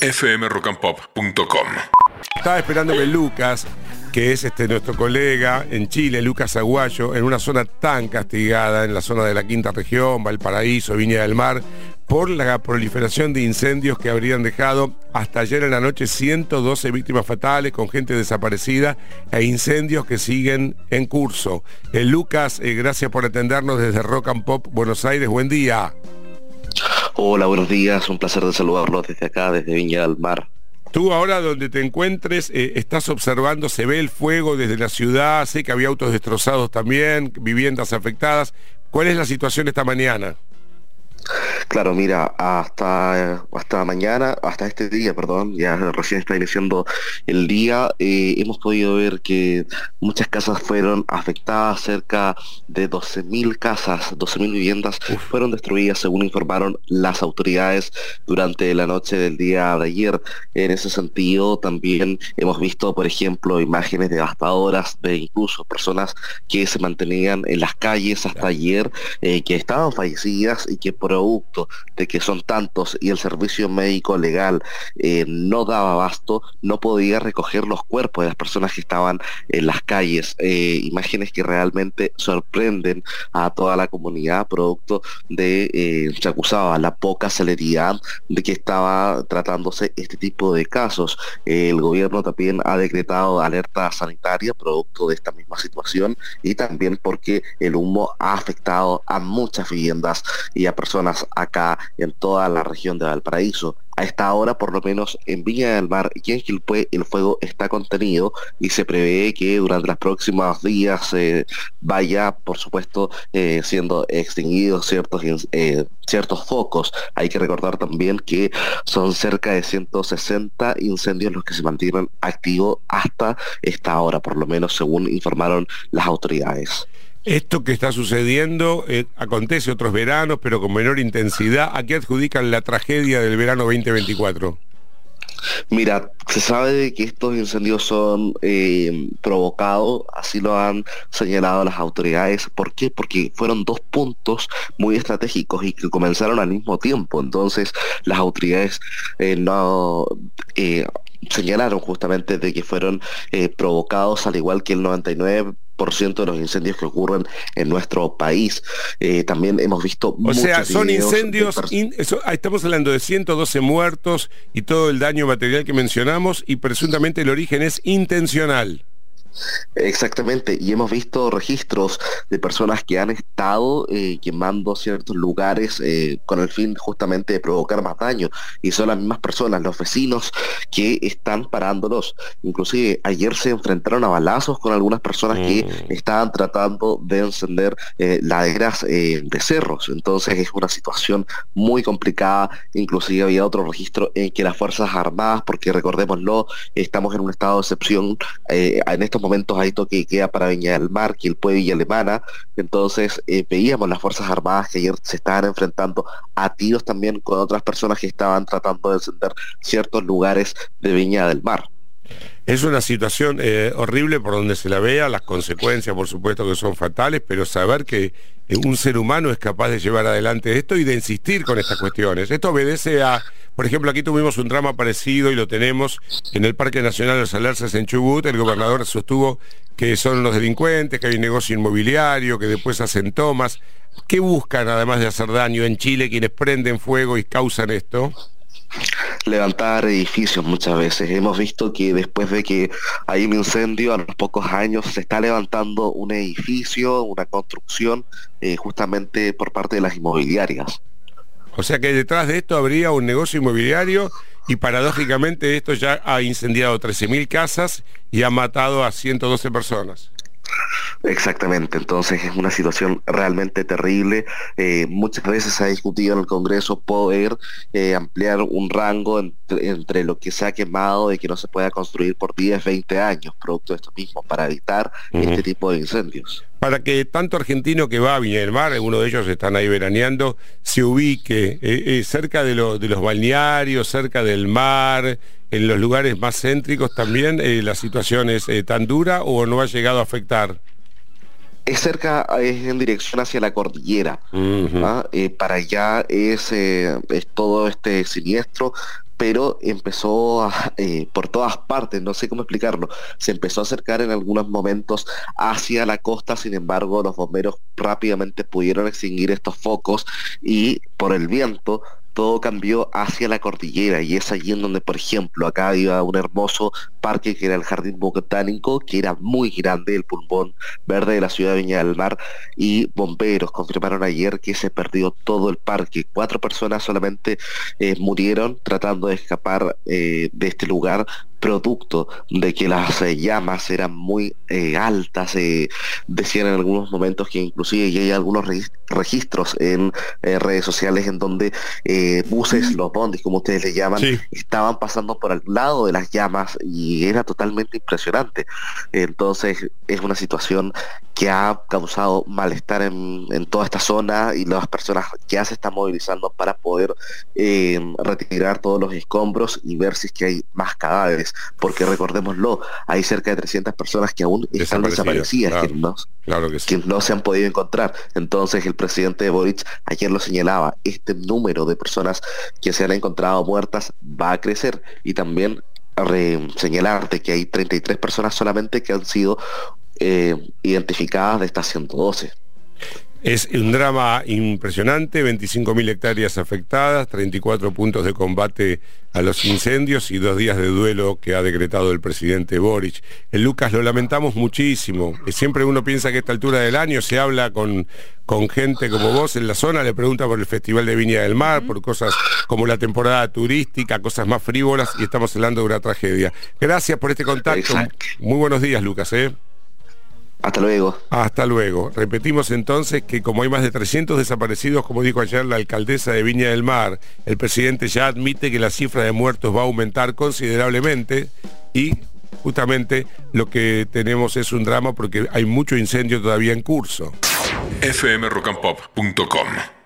fmrockandpop.com. Estaba esperándome Lucas, que es este nuestro colega en Chile, Lucas Aguayo, en una zona tan castigada, en la zona de la quinta región, Valparaíso, Viña del Mar, por la proliferación de incendios que habrían dejado hasta ayer en la noche 112 víctimas fatales con gente desaparecida e incendios que siguen en curso. Eh, Lucas, eh, gracias por atendernos desde Rock and Pop Buenos Aires. Buen día. Hola, buenos días. Un placer de saludarlos desde acá, desde Viña del Mar. Tú ahora donde te encuentres, eh, estás observando, se ve el fuego desde la ciudad, sé que había autos destrozados también, viviendas afectadas. ¿Cuál es la situación esta mañana? Claro, mira, hasta, hasta mañana, hasta este día, perdón, ya recién está iniciando el día, eh, hemos podido ver que muchas casas fueron afectadas, cerca de 12.000 casas, 12.000 viviendas fueron destruidas, según informaron las autoridades durante la noche del día de ayer. En ese sentido, también hemos visto, por ejemplo, imágenes devastadoras de incluso personas que se mantenían en las calles hasta ayer, eh, que estaban fallecidas y que producto de que son tantos y el servicio médico legal eh, no daba abasto, no podía recoger los cuerpos de las personas que estaban en las calles. Eh, imágenes que realmente sorprenden a toda la comunidad, producto de, eh, se acusaba la poca celeridad de que estaba tratándose este tipo de casos. el gobierno también ha decretado alerta sanitaria, producto de esta misma situación, y también porque el humo ha afectado a muchas viviendas y a personas acá en toda la región de Valparaíso. A esta hora, por lo menos en Viña del Mar y en Quilpué, el fuego está contenido y se prevé que durante los próximos días eh, vaya, por supuesto, eh, siendo extinguidos ciertos, eh, ciertos focos. Hay que recordar también que son cerca de 160 incendios los que se mantienen activos hasta esta hora, por lo menos según informaron las autoridades. Esto que está sucediendo eh, acontece otros veranos, pero con menor intensidad. ¿A qué adjudican la tragedia del verano 2024? Mira, se sabe que estos incendios son eh, provocados, así lo han señalado las autoridades. ¿Por qué? Porque fueron dos puntos muy estratégicos y que comenzaron al mismo tiempo. Entonces, las autoridades eh, no señalaron justamente de que fueron provocados al igual que el 99 de los incendios que ocurren en nuestro país. Eh, también hemos visto... O sea, son incendios, estamos hablando de 112 muertos y todo el daño material que mencionamos y presuntamente el origen es intencional. Exactamente, y hemos visto registros de personas que han estado eh, quemando ciertos lugares eh, con el fin justamente de provocar más daño, y son las mismas personas, los vecinos, que están parándolos. Inclusive ayer se enfrentaron a balazos con algunas personas que mm. estaban tratando de encender eh, laderas de cerros, entonces es una situación muy complicada, inclusive había otro registro en que las Fuerzas Armadas, porque recordémoslo, estamos en un estado de excepción en estos momentos hay toque queda para Viña del Mar, que el pueblo y Alemana, entonces eh, veíamos las Fuerzas Armadas que ayer se estaban enfrentando a tiros también con otras personas que estaban tratando de encender ciertos lugares de Viña del Mar. Es una situación eh, horrible por donde se la vea, las consecuencias por supuesto que son fatales, pero saber que eh, un ser humano es capaz de llevar adelante esto y de insistir con estas cuestiones. Esto obedece a, por ejemplo, aquí tuvimos un drama parecido y lo tenemos en el Parque Nacional de los Alerces en Chubut, el gobernador sostuvo que son los delincuentes, que hay un negocio inmobiliario, que después hacen tomas. ¿Qué buscan además de hacer daño en Chile quienes prenden fuego y causan esto? levantar edificios muchas veces. Hemos visto que después de que hay un incendio, a los pocos años se está levantando un edificio, una construcción, eh, justamente por parte de las inmobiliarias. O sea que detrás de esto habría un negocio inmobiliario y paradójicamente esto ya ha incendiado 13.000 casas y ha matado a 112 personas. Exactamente, entonces es una situación realmente terrible. Eh, muchas veces se ha discutido en el Congreso poder eh, ampliar un rango entre, lo que se ha quemado y que no se pueda construir por 10, 20 años, producto de esto mismo, para evitar este tipo de incendios. Para que tanto argentino que va a Viña del Mar, algunos de ellos están ahí veraneando, se ubique eh, cerca de, de los balnearios, cerca del mar, en los lugares más céntricos también eh, la situación es eh, tan dura o no ha llegado a afectar? Es cerca, es en dirección hacia la cordillera. ¿ah? Eh, para allá es, es todo este siniestro pero empezó eh, por todas partes, no sé cómo explicarlo, se empezó a acercar en algunos momentos hacia la costa, sin embargo los bomberos rápidamente pudieron extinguir estos focos y por el viento todo cambió hacia la cordillera y es allí en donde, por ejemplo, acá había un hermoso parque que era el Jardín Botánico, que era muy grande, el pulmón verde de la ciudad de Viña del Mar, y bomberos confirmaron ayer que se perdió todo el parque. Cuatro personas solamente eh, murieron tratando de escapar eh, de este lugar producto de que las eh, llamas eran muy altas, decían en algunos momentos que inclusive ya hay algunos registros en redes sociales en donde buses, los bondis como ustedes le llaman, estaban pasando por al lado de las llamas y y era totalmente impresionante. Entonces es una situación que ha causado malestar en, toda esta zona y las personas ya se están movilizando para poder eh, retirar todos los escombros y ver si es que hay más cadáveres, porque recordémoslo, hay cerca de 300 personas que aún están desaparecidas, que, no, que no se han podido encontrar. Entonces el presidente de Boric ayer lo señalaba, este número de personas que se han encontrado muertas va a crecer. Y también señalarte que hay 33 personas solamente que han sido eh, identificadas de esta 112. Es un drama impresionante, 25.000 hectáreas afectadas, 34 puntos de combate a los incendios y dos días de duelo que ha decretado el presidente Boric. El Lucas lo lamentamos muchísimo. Siempre uno piensa que a esta altura del año se habla con, con gente como vos en la zona, le pregunta por el Festival de Viña del Mar, por cosas como la temporada turística, cosas más frívolas y estamos hablando de una tragedia. Gracias por este contacto. Muy buenos días, Lucas. ¿eh? Hasta luego. Hasta luego. Repetimos entonces que como hay más de 300 desaparecidos, como dijo ayer la alcaldesa de Viña del Mar, el presidente ya admite que la cifra de muertos va a aumentar considerablemente y justamente lo que tenemos es un drama porque hay mucho incendio todavía en curso. fmrockandpop.com